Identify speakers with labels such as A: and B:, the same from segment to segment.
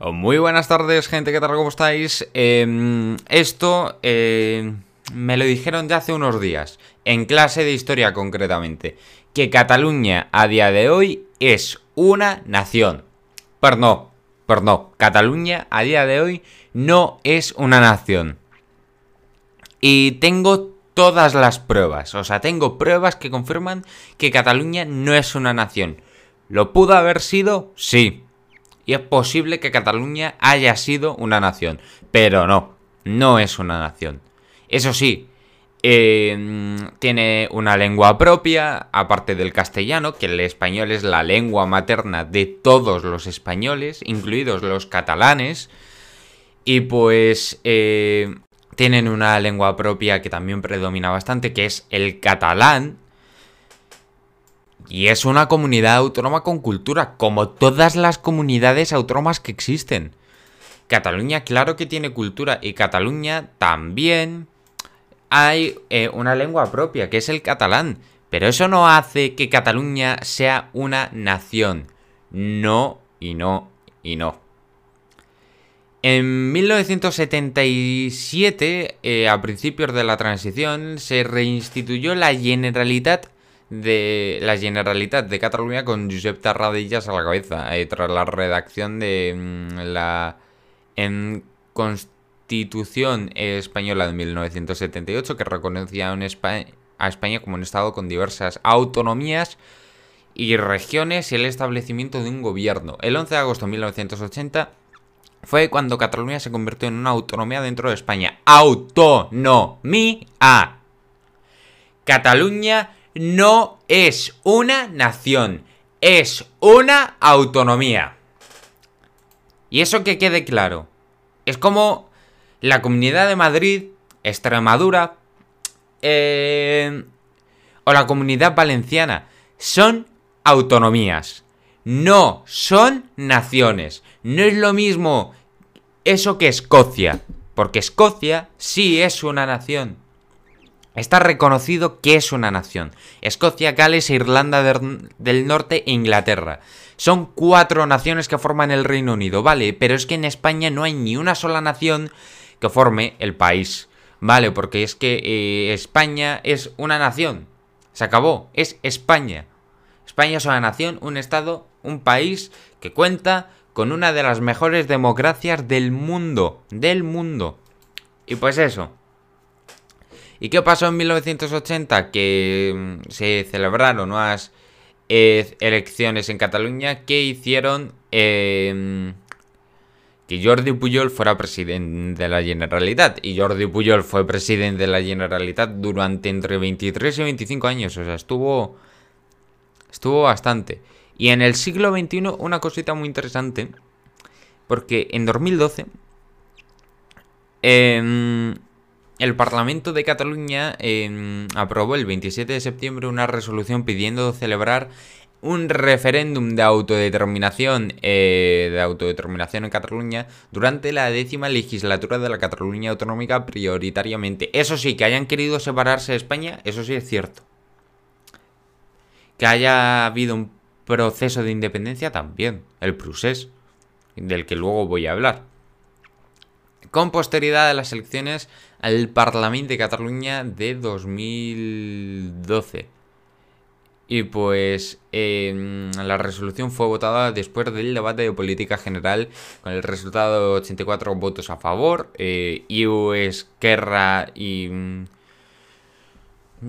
A: Muy buenas tardes, gente, ¿qué tal? ¿Cómo estáis? Em, esto eh, me lo dijeron ya hace unos días, en clase de historia concretamente, que Cataluña a día de hoy es una nación. Pero no, pero no, Cataluña a día de hoy no es una nación. Y tengo todas las pruebas, o sea, tengo pruebas que confirman que Cataluña no es una nación. ¿Lo pudo haber sido? Sí, y es posible que Cataluña haya sido una nación, pero no, no es una nación. Eso sí, eh, tiene una lengua propia, aparte del castellano, que el español es la lengua materna de todos los españoles, incluidos los catalanes. Y pues eh, tienen una lengua propia que también predomina bastante, que es el catalán, y es una comunidad autónoma con cultura, como todas las comunidades autónomas que existen. Cataluña, claro que tiene cultura, y Cataluña también hay eh, una lengua propia, que es el catalán. Pero eso no hace que Cataluña sea una nación. No, y no, y no. En 1977, eh, a principios de la transición, se reinstituyó la Generalitat de la Generalitat de Cataluña con Josep Tarradellas a la cabeza, eh, tras la redacción de mm, la en Constitución Española de 1978, que reconocía a España como un Estado con diversas autonomías y regiones y el establecimiento de un gobierno. El 11 de agosto de 1980 fue cuando Cataluña se convirtió en una autonomía dentro de España. Autonomía. Cataluña no es una nación, es una autonomía. Y eso que quede claro. Es como la Comunidad de Madrid, Extremadura eh, o la Comunidad Valenciana. Son autonomías. No son naciones. No es lo mismo eso que Escocia. Porque Escocia sí es una nación. Está reconocido que es una nación. Escocia, Gales, Irlanda del Norte e Inglaterra. Son cuatro naciones que forman el Reino Unido, ¿vale? Pero es que en España no hay ni una sola nación que forme el país, ¿vale? Porque es que eh, España es una nación. Se acabó, es España. España es una nación, un estado, un país que cuenta con una de las mejores democracias del mundo. Del mundo. Y pues eso. ¿Y qué pasó en 1980? Que mm, se celebraron nuevas eh, elecciones en Cataluña que hicieron em, que Jordi Pujol fuera presidente de la Generalitat. Y Jordi Pujol fue presidente de la Generalitat durante entre 23 y 25 años. O sea, estuvo. Estuvo bastante. Y en el siglo XXI, una cosita muy interesante. Porque en 2012. Eh, em, el Parlamento de Cataluña em, aprobó el 27 de septiembre una resolución pidiendo celebrar un referéndum de autodeterminación eh, de autodeterminación en Cataluña durante la décima legislatura de la Cataluña autonómica prioritariamente. Eso sí, que hayan querido separarse de España, eso sí es cierto. Que haya habido un proceso de independencia también, el procés, del que luego voy a hablar. Con posteridad de las elecciones al Parlamento de Cataluña de 2012. Y pues em, la resolución fue votada después del debate de política general con el resultado de 84 votos a favor, eh, IU Esquerra y mm,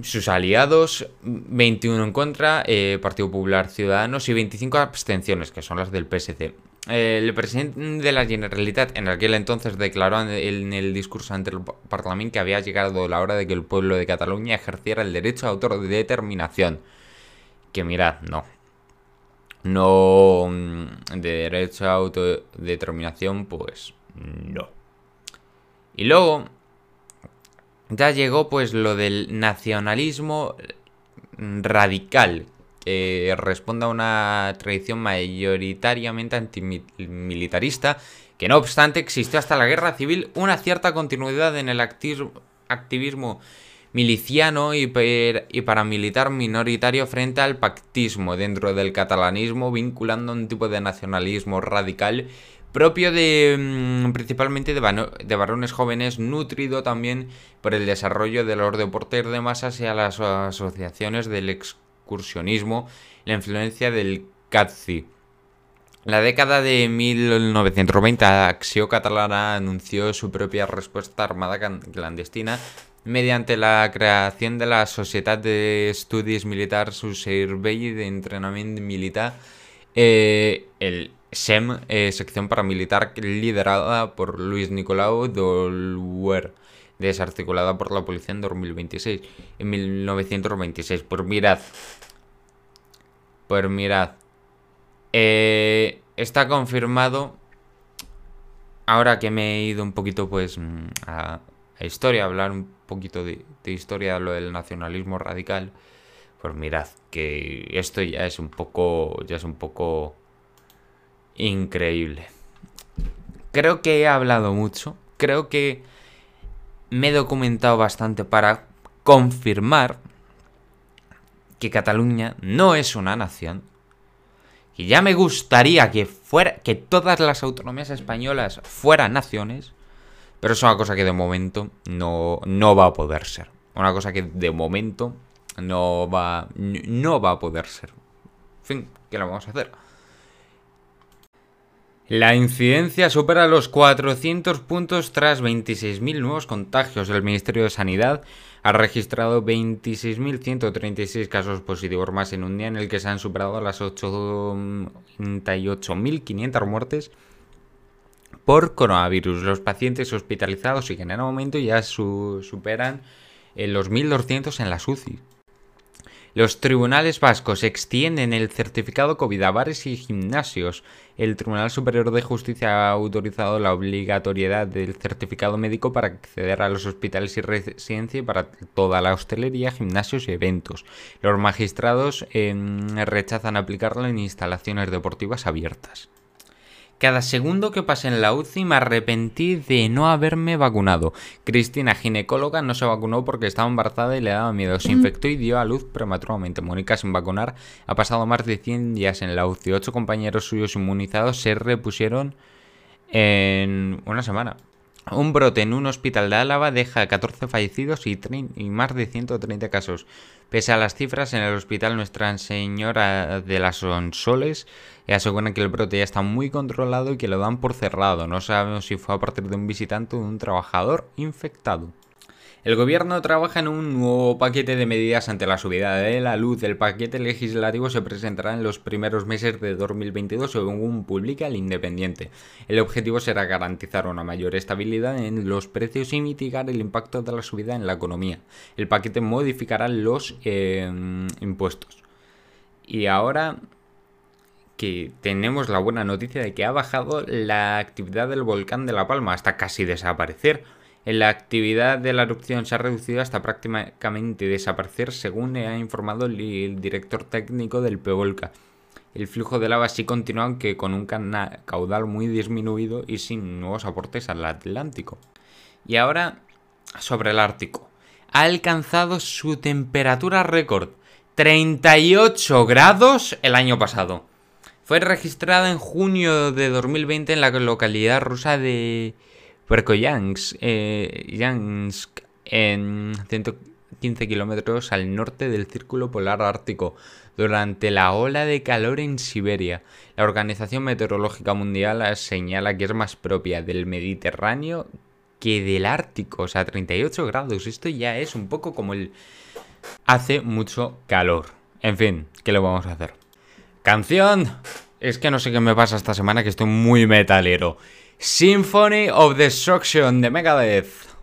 A: sus aliados, 21 en contra, eh, Partido Popular Ciudadanos y 25 abstenciones, que son las del PSC. El presidente de la Generalitat en aquel entonces declaró en el discurso ante el Parlamento que había llegado la hora de que el pueblo de Cataluña ejerciera el derecho a autodeterminación. Que mirad, no. No mm, de derecho a autodeterminación, pues no. Y luego ya llegó pues lo del nacionalismo radical, eh, responda a una tradición mayoritariamente antimilitarista, que no obstante existió hasta la guerra civil una cierta continuidad en el activismo miliciano y, paramilitar minoritario frente al pactismo dentro del catalanismo, vinculando un tipo de nacionalismo radical propio de mm, principalmente de, varones jóvenes, nutrido también por el desarrollo de los deportes de masas y a las asociaciones del excursionismo, la influencia del CATCI. La década de 1920, Acció Catalana anunció su propia respuesta armada clandestina mediante la creación de la Sociedad de Estudios Militar su Servei de Entrenamiento Militar, eh, el SEM, eh, sección paramilitar liderada por Luis Nicolau Dolwer, desarticulada por la policía en 2026, en 1926. Pues mirad, pues mirad, eh, está confirmado. Ahora que me he ido un poquito pues mm, a, historia, a hablar un poquito de, historia, lo del nacionalismo radical, pues mirad que esto ya es un poco, ya es un poco increíble. Creo que he hablado mucho, creo que me he documentado bastante para confirmar que Cataluña no es una nación, y ya me gustaría que fuera que todas las autonomías españolas fueran naciones, pero es una cosa que de momento no, no va a poder ser. Una cosa que de momento no va, no va a poder ser. En fin, ¿qué lo vamos a hacer? La incidencia supera los 400 puntos tras 26.000 nuevos contagios. El Ministerio de Sanidad ha registrado 26.136 casos positivos más en un día en el que se han superado las 88.500 muertes por coronavirus. Los pacientes hospitalizados siguen en aumento y ya superan eh, los 1.200 en la UCI. Los tribunales vascos extienden el certificado COVID a bares y gimnasios. El Tribunal Superior de Justicia ha autorizado la obligatoriedad del certificado médico para acceder a los hospitales y residencia y para toda la hostelería, gimnasios y eventos. Los magistrados em, rechazan aplicarlo en instalaciones deportivas abiertas. Cada segundo que pasé en la UCI me arrepentí de no haberme vacunado. Cristina, ginecóloga, no se vacunó porque estaba embarazada y le daba miedo. Se infectó y dio a luz prematuramente. Mónica, sin vacunar, ha pasado más de 100 días en la UCI. Ocho compañeros suyos inmunizados se repusieron en una semana. Un brote en un hospital de Álava deja 14 fallecidos y, y, más de 130 casos. Pese a las cifras, en el hospital Nuestra Señora de las Sonsoles aseguran que el brote ya está muy controlado y que lo dan por cerrado. No sabemos si fue a partir de un visitante o de un trabajador infectado. El gobierno trabaja en un nuevo paquete de medidas ante la subida de la luz. El paquete legislativo se presentará en los primeros meses de 2022 según publica el Independiente. El objetivo será garantizar una mayor estabilidad en los precios y mitigar el impacto de la subida en la economía. El paquete modificará los eh, impuestos. Y ahora que tenemos la buena noticia de que ha bajado la actividad del volcán de La Palma hasta casi desaparecer la actividad de la erupción se ha reducido hasta prácticamente desaparecer, según ha informado el director técnico del Pevolca. El flujo de lava sí continúa, aunque con un caudal muy disminuido y sin nuevos aportes al Atlántico. Y ahora, sobre el Ártico. Ha alcanzado su temperatura récord, 38 grados el año pasado. Fue registrada en junio de 2020 en la localidad rusa de Verkhoyansk, eh, en 115 kilómetros al norte del Círculo Polar Ártico, durante la ola de calor en Siberia. La Organización Meteorológica Mundial señala que es más propia del Mediterráneo que del Ártico, o sea, 38 grados. Esto ya es un poco como el... Hace mucho calor. En fin, ¿qué le vamos a hacer? Canción. Es que no sé qué me pasa esta semana que estoy muy metalero. Symphony of Destruction de Megadeth.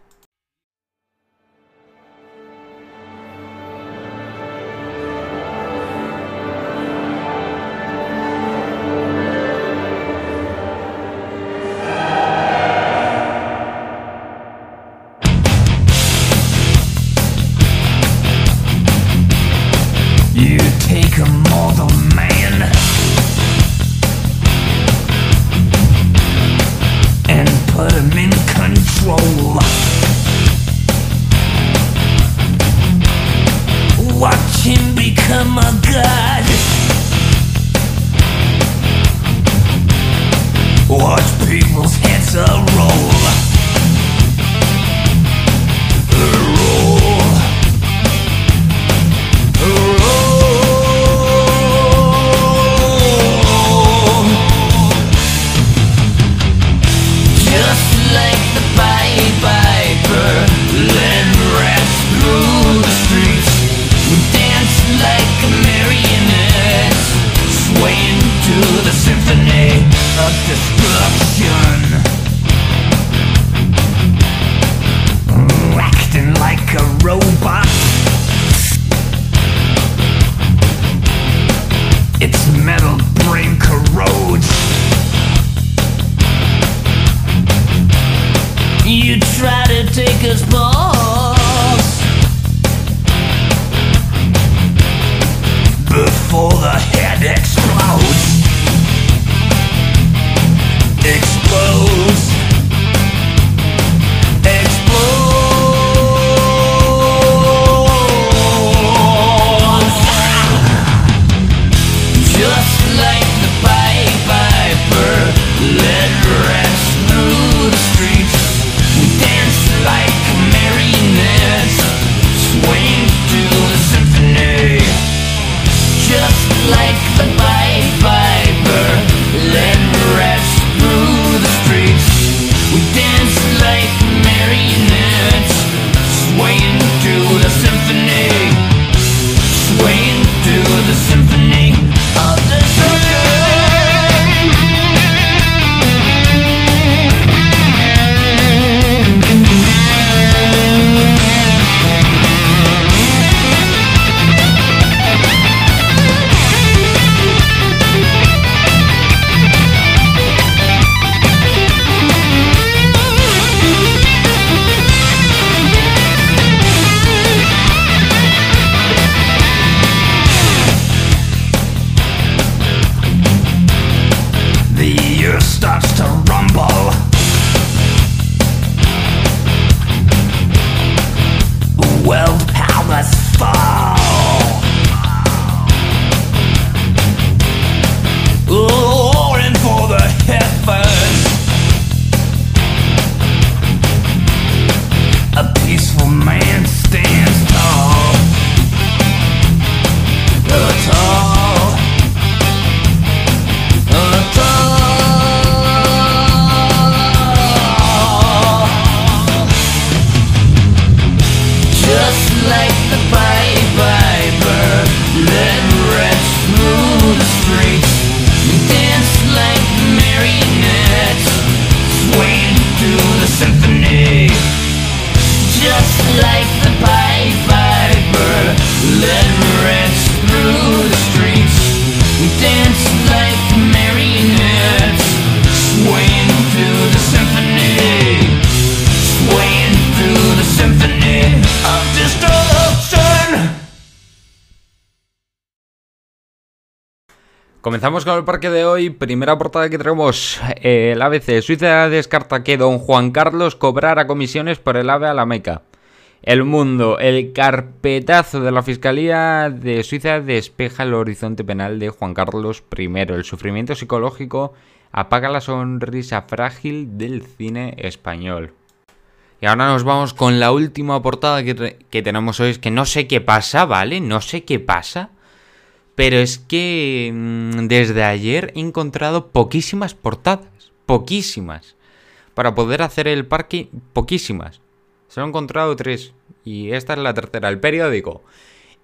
B: Of destruction.
A: Comenzamos con el parque de hoy. Primera portada que traemos. eh, el ABC. Suiza descarta que don Juan Carlos cobrara comisiones por el AVE a la Meca. El mundo. El carpetazo de la Fiscalía de Suiza despeja el horizonte penal de Juan Carlos I. El sufrimiento psicológico apaga la sonrisa frágil del cine español. Y ahora nos vamos con la última portada que, que tenemos hoy. Es que no sé qué pasa, ¿vale? No sé qué pasa. Pero es que mm, desde ayer he encontrado poquísimas portadas. Poquísimas. Para poder hacer el parque, poquísimas. Solo he encontrado tres. Y esta es la tercera. El periódico.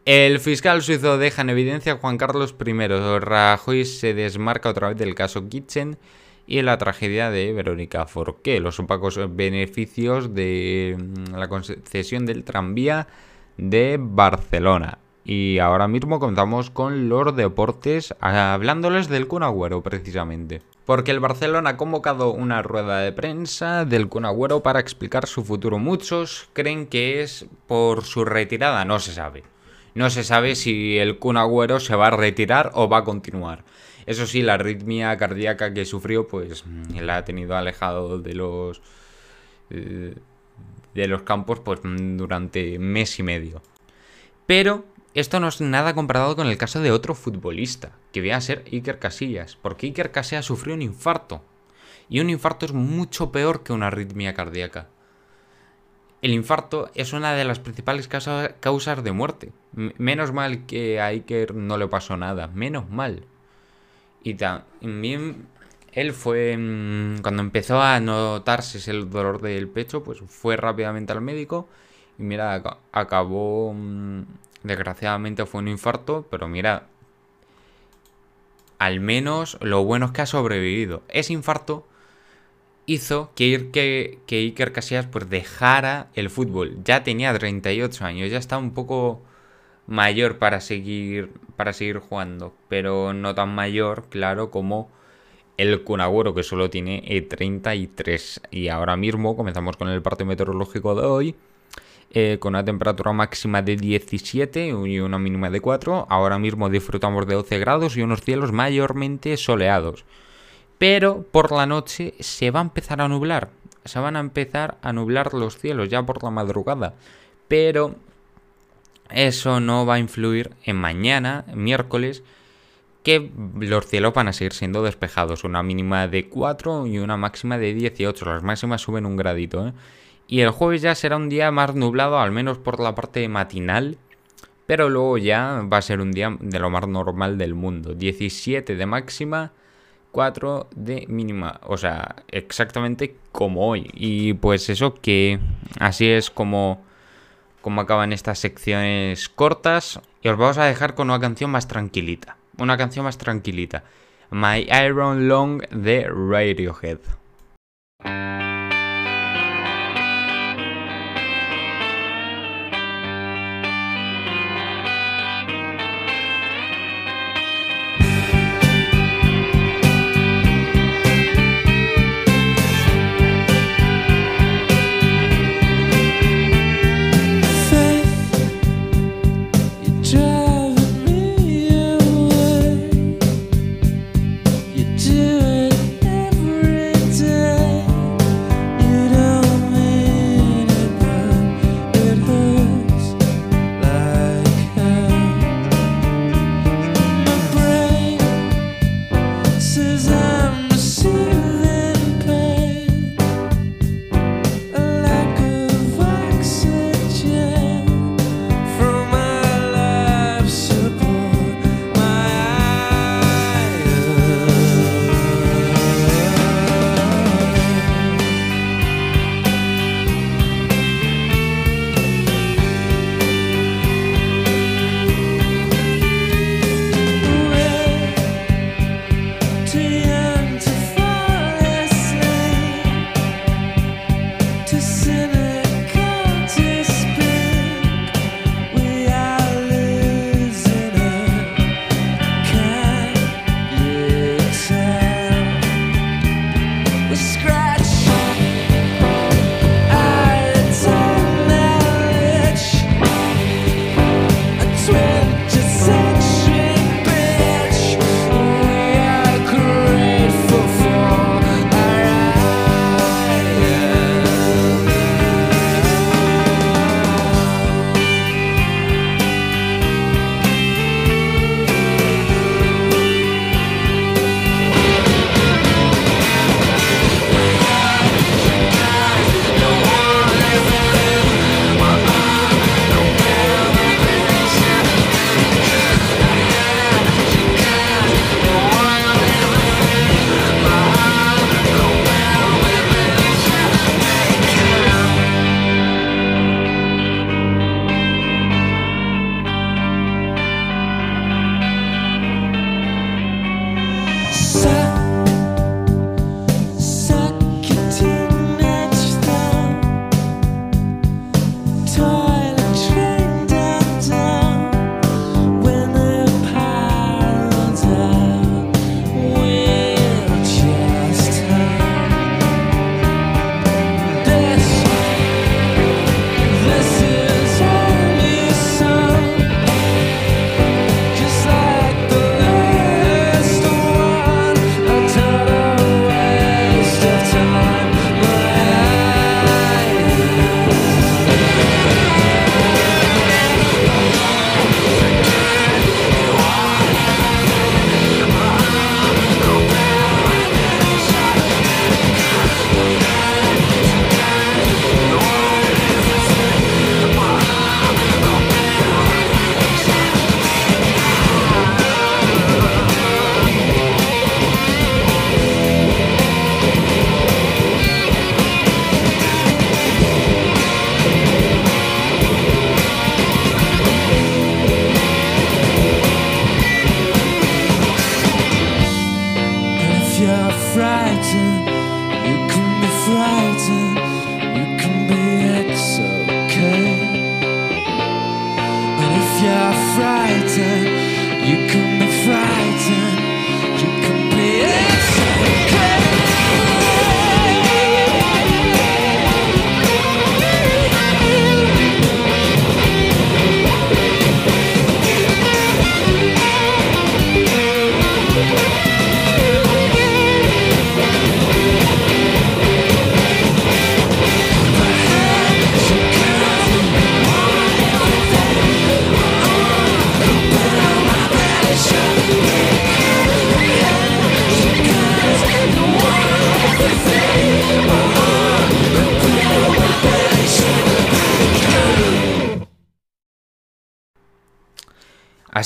A: El fiscal suizo deja en evidencia a Juan Carlos I. Rajoy se desmarca otra vez del caso Kitchen y la tragedia de Verónica Forqué. Los opacos beneficios de mm, la concesión del tranvía de Barcelona. Y ahora mismo comenzamos con los deportes, hablándoles del Kun Agüero precisamente. Porque el Barcelona ha convocado una rueda de prensa del Kun Agüero para explicar su futuro. Muchos creen que es por su retirada, no se sabe. No se sabe si el Kun Agüero se va a retirar o va a continuar. Eso sí, la arritmia cardíaca que sufrió, pues la ha tenido alejado de los eh, de los campos pues durante mes y medio. Pero esto no es nada comparado con el caso de otro futbolista, que viene a ser Iker Casillas, porque Iker Casillas sufrió un infarto. Y un infarto es mucho peor que una arritmia cardíaca. El infarto es una de las principales causa- causas de muerte. Menos mal que a Iker no le pasó nada. Menos mal. Y también él fue, mm, cuando empezó a notarse el dolor del pecho, pues fue rápidamente al médico. Y mira, aca- acabó, mm, desgraciadamente fue un infarto, pero mira, al menos lo bueno es que ha sobrevivido. Ese infarto hizo que, Ir- que, que Iker Casillas pues dejara el fútbol. Ya tenía 38 años, ya estaba un poco mayor para seguir, para seguir jugando, pero no tan mayor, claro, como el Kun Agüero, que solo tiene eh, 33. Y ahora mismo comenzamos con el parte meteorológico de hoy. Eh, con una temperatura máxima de 17 y una mínima de 4. Ahora mismo disfrutamos de 12 grados y unos cielos mayormente soleados. Pero por la noche se va a empezar a nublar. Se van a empezar a nublar los cielos ya por la madrugada. Pero eso no va a influir en mañana, miércoles, que los cielos van a seguir siendo despejados. Una mínima de 4 y una máxima de 18. Las máximas suben un gradito. ¿eh? Y el jueves ya será un día más nublado, al menos por la parte matinal. Pero luego ya va a ser un día de lo más normal del mundo. 17 de máxima, 4 de mínima. O sea, exactamente como hoy. Y pues eso que así es como, como acaban estas secciones cortas. Y os vamos a dejar con una canción más tranquilita. Una canción más tranquilita. My Iron Long de Radiohead.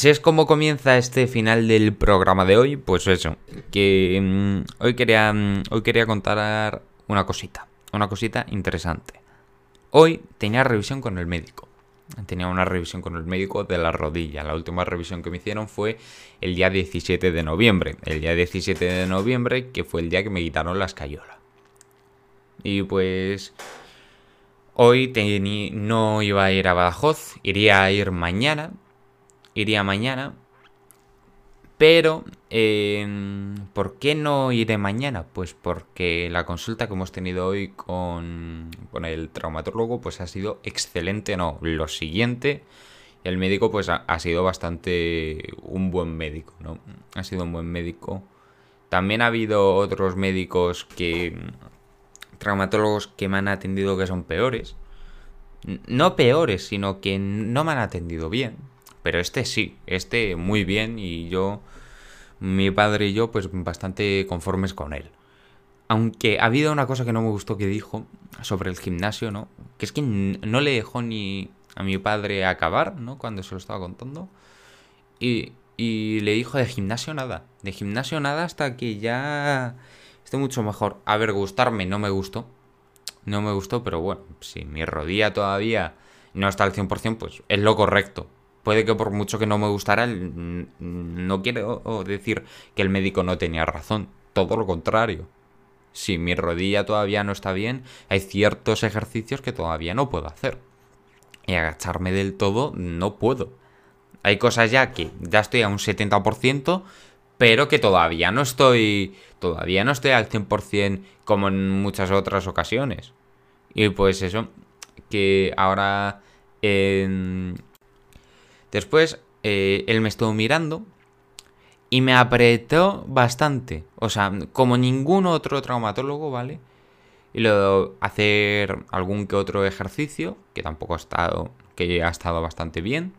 A: Así es como comienza este final del programa de hoy. Pues eso, que mm, hoy, quería, mm, hoy quería contar una cosita, una cosita interesante. Hoy tenía revisión con el médico. Tenía una revisión con el médico de la rodilla. La última revisión que me hicieron fue el día 17 de noviembre. El día 17 de noviembre, que fue el día que me quitaron la escayola. Y pues hoy no iba a ir a Badajoz, iría a ir mañana. Iría mañana. Pero, eh, ¿por qué no iré mañana? Pues porque la consulta que hemos tenido hoy con, el traumatólogo pues ha sido excelente, no, lo siguiente. El médico pues ha, ha sido bastante un buen médico, ¿no? Ha sido un buen médico. También ha habido otros médicos que... traumatólogos que me han atendido que son peores. No peores, sino que no me han atendido bien. Pero este sí, este muy bien y yo, mi padre y yo, pues bastante conformes con él. Aunque ha habido una cosa que no me gustó que dijo sobre el gimnasio, ¿no? Que es que no le dejó ni a mi padre acabar, ¿no? Cuando se lo estaba contando. Y, y le dijo de gimnasio nada. De gimnasio nada hasta que ya esté mucho mejor. A ver, gustarme no me gustó. No me gustó, pero bueno, si mi rodilla todavía no está al 100%, pues es lo correcto. Puede que por mucho que no me gustara, no quiero decir que el médico no tenía razón. Todo lo contrario. Si mi rodilla todavía no está bien, hay ciertos ejercicios que todavía no puedo hacer. Y agacharme del todo no puedo. Hay cosas ya que ya estoy a un 70%, pero que todavía no estoy todavía no estoy al 100% como en muchas otras ocasiones. Y pues eso, que ahora después eh, él me estuvo mirando y me apretó bastante, o sea, como ningún otro traumatólogo, ¿vale? Y luego hacer algún que otro ejercicio, que tampoco ha estado, que ha estado bastante bien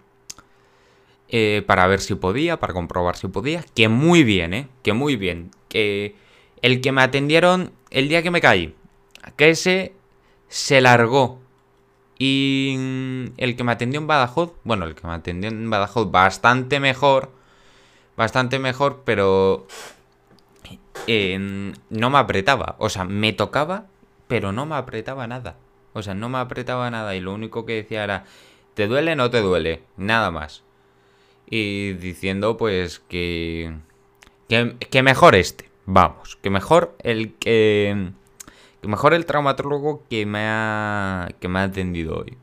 A: eh, para ver si podía, para comprobar si podía. Que muy bien, ¿eh? Que muy bien. Que el que me atendieron el día que me caí, que ese se largó. Y el que me atendió en Badajoz, bueno, el que me atendió en Badajoz bastante mejor, bastante mejor, pero eh, no me apretaba. O sea, me tocaba, pero no me apretaba nada. O sea, no me apretaba nada y lo único que decía era, ¿te duele? No te duele, nada más y diciendo pues que, que que mejor este vamos que mejor el que mejor el traumatólogo que me ha que me ha atendido hoy.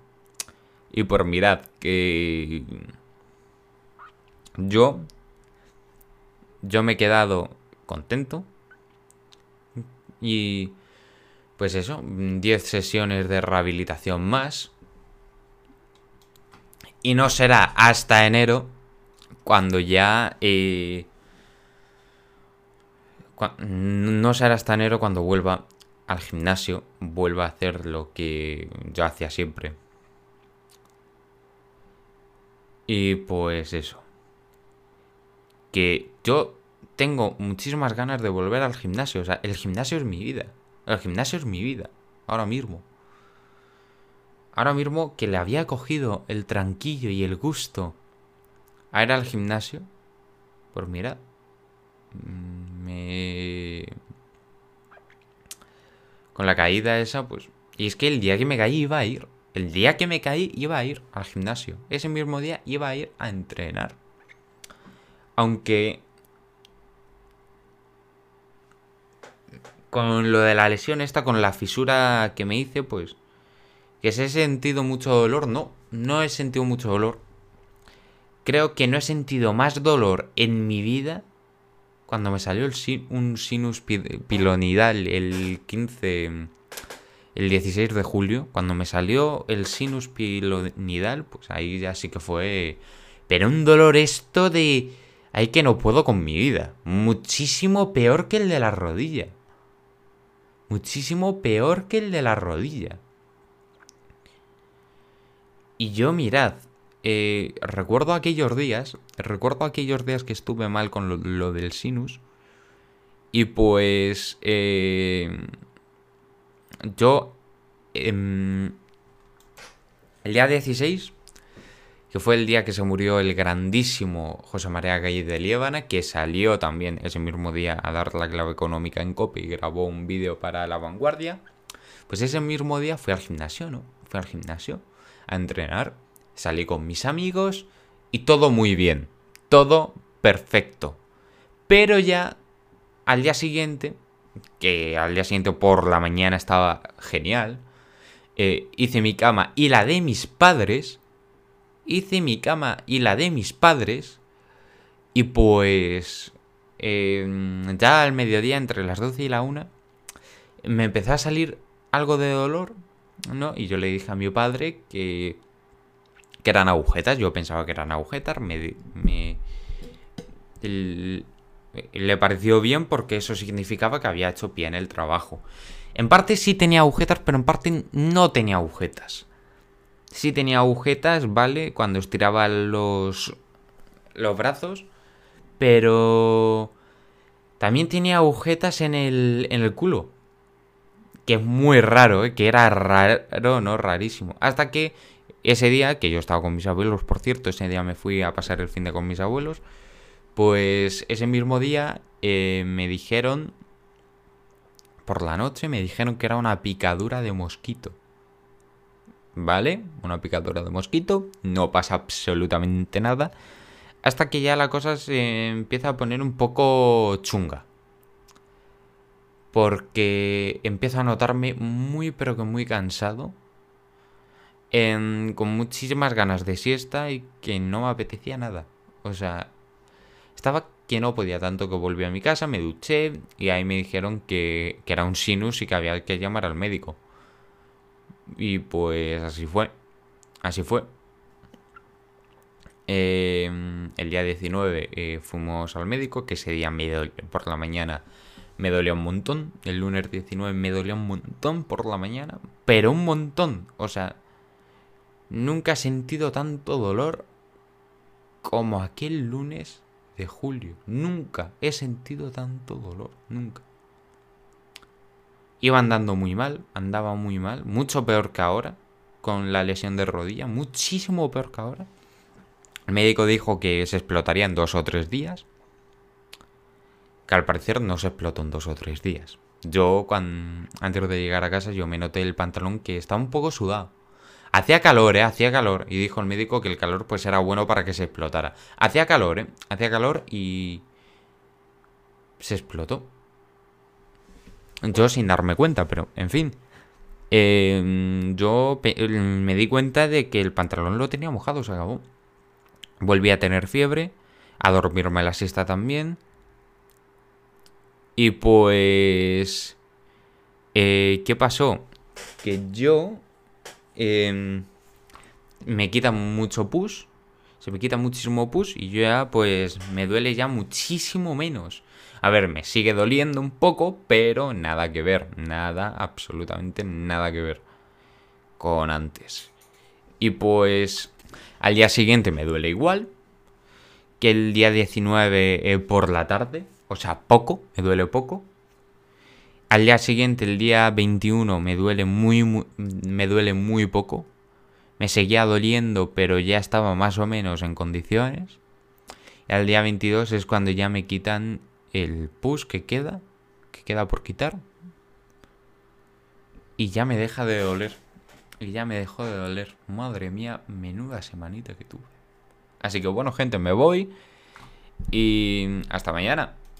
A: Y por mirad que yo yo me he quedado contento. Y pues eso 10 sesiones de rehabilitación más. Y no será hasta enero cuando ya... eh, no será hasta enero cuando vuelva al gimnasio, vuelva a hacer lo que yo hacía siempre. Y pues eso. Que yo tengo muchísimas ganas de volver al gimnasio. O sea, el gimnasio es mi vida. El gimnasio es mi vida. Ahora mismo. Ahora mismo que le había cogido el tranquillo y el gusto a ir al gimnasio, pues mira, mm, me... Con la caída esa, pues... Y es que el día que me caí iba a ir. El día que me caí iba a ir al gimnasio. Ese mismo día iba a ir a entrenar. Aunque... Con lo de la lesión esta, con la fisura que me hice, pues... Que si he sentido mucho dolor, no. No he sentido mucho dolor creo que no he sentido más dolor en mi vida cuando me salió el un sinus pi- pilonidal el 15, el 16 de julio. Cuando me salió el sinus pilonidal, pues ahí ya sí que fue... Pero un dolor esto de... Ahí que no puedo con mi vida. Muchísimo peor que el de la rodilla. Muchísimo peor que el de la rodilla. Y yo mirad, eh, recuerdo aquellos días, recuerdo aquellos días que estuve mal con lo, del sinus. Y pues eh, yo em, el día 16 que fue el día que se murió el grandísimo José María Gallí de Liébana, que salió también ese mismo día a dar la clave económica en COPE y grabó un vídeo para La Vanguardia. Pues ese mismo día fui al gimnasio, ¿no? Fui al gimnasio a entrenar, salí con mis amigos y todo muy bien, todo perfecto. Pero ya al día siguiente, que al día siguiente por la mañana estaba genial, eh, hice mi cama y la de mis padres, hice mi cama y la de mis padres, y pues eh, ya al mediodía, entre las 12 y la 1, me empezó a salir algo de dolor, ¿no? Y yo le dije a mi padre que, que eran agujetas, yo pensaba que eran agujetas, me, me- le pareció bien porque eso significaba que había hecho bien el trabajo. En parte sí tenía agujetas, pero en parte no tenía agujetas. Sí tenía agujetas, ¿vale? Cuando estiraba los, los brazos, pero también tenía agujetas en el, en el culo. Que es muy raro, ¿eh? Que era raro, no rarísimo. Hasta que ese día, que yo estaba con mis abuelos, por cierto, ese día me fui a pasar el fin de con mis abuelos, pues ese mismo día eh, me dijeron, por la noche, me dijeron que era una picadura de mosquito. ¿Vale? Una picadura de mosquito, no pasa absolutamente nada. Hasta que ya la cosa se empieza a poner un poco chunga. Porque empiezo a notarme muy pero que muy cansado. Em, con muchísimas ganas de siesta y que no me apetecía nada. O sea, estaba que no podía tanto que volví a mi casa, me duché y ahí me dijeron que, que era un sinus y que había que llamar al médico. Y pues así fue. Así fue. Eh, el día 19 eh, fuimos al médico, que ese día me dol- por la mañana me dolía un montón. El lunes 19 me dolía un montón por la mañana, pero un montón. O sea, nunca he sentido tanto dolor como aquel lunes de julio. Nunca he sentido tanto dolor, nunca. Iba andando muy mal, andaba muy mal, mucho peor que ahora, con la lesión de rodilla, muchísimo peor que ahora. El médico dijo que se explotaría en dos o tres días. Que al parecer no se explotó en dos o tres días. Yo, cuando, antes de llegar a casa, yo me noté el pantalón que estaba un poco sudado. Hacía calor, ¿eh? Hacía calor. Y dijo el médico que el calor pues era bueno para que se explotara. Hacía calor, ¿eh? Hacía calor y... Se explotó. Yo sin darme cuenta, pero en fin. Eh, yo me di cuenta de que el pantalón lo tenía mojado, se acabó. Volví a tener fiebre, a dormirme la siesta también. Y pues... eh, ¿Qué pasó? Que yo... em, me quita mucho pus. Se me quita muchísimo pus y yo ya pues me duele ya muchísimo menos. A ver, me sigue doliendo un poco, pero nada que ver. Nada, absolutamente nada que ver con antes. Y pues al día siguiente me duele igual que el día 19 eh, por la tarde. O sea, poco, me duele poco. Al día siguiente, el día 21, me duele muy, me duele muy poco. Me seguía doliendo, pero ya estaba más o menos en condiciones. Y al día 22 es cuando ya me quitan el pus que queda, que queda por quitar. Y ya me deja de doler. Y ya me dejó de doler. Madre mía, menuda semanita que tuve. Así que bueno, gente, me voy. Y hasta mañana.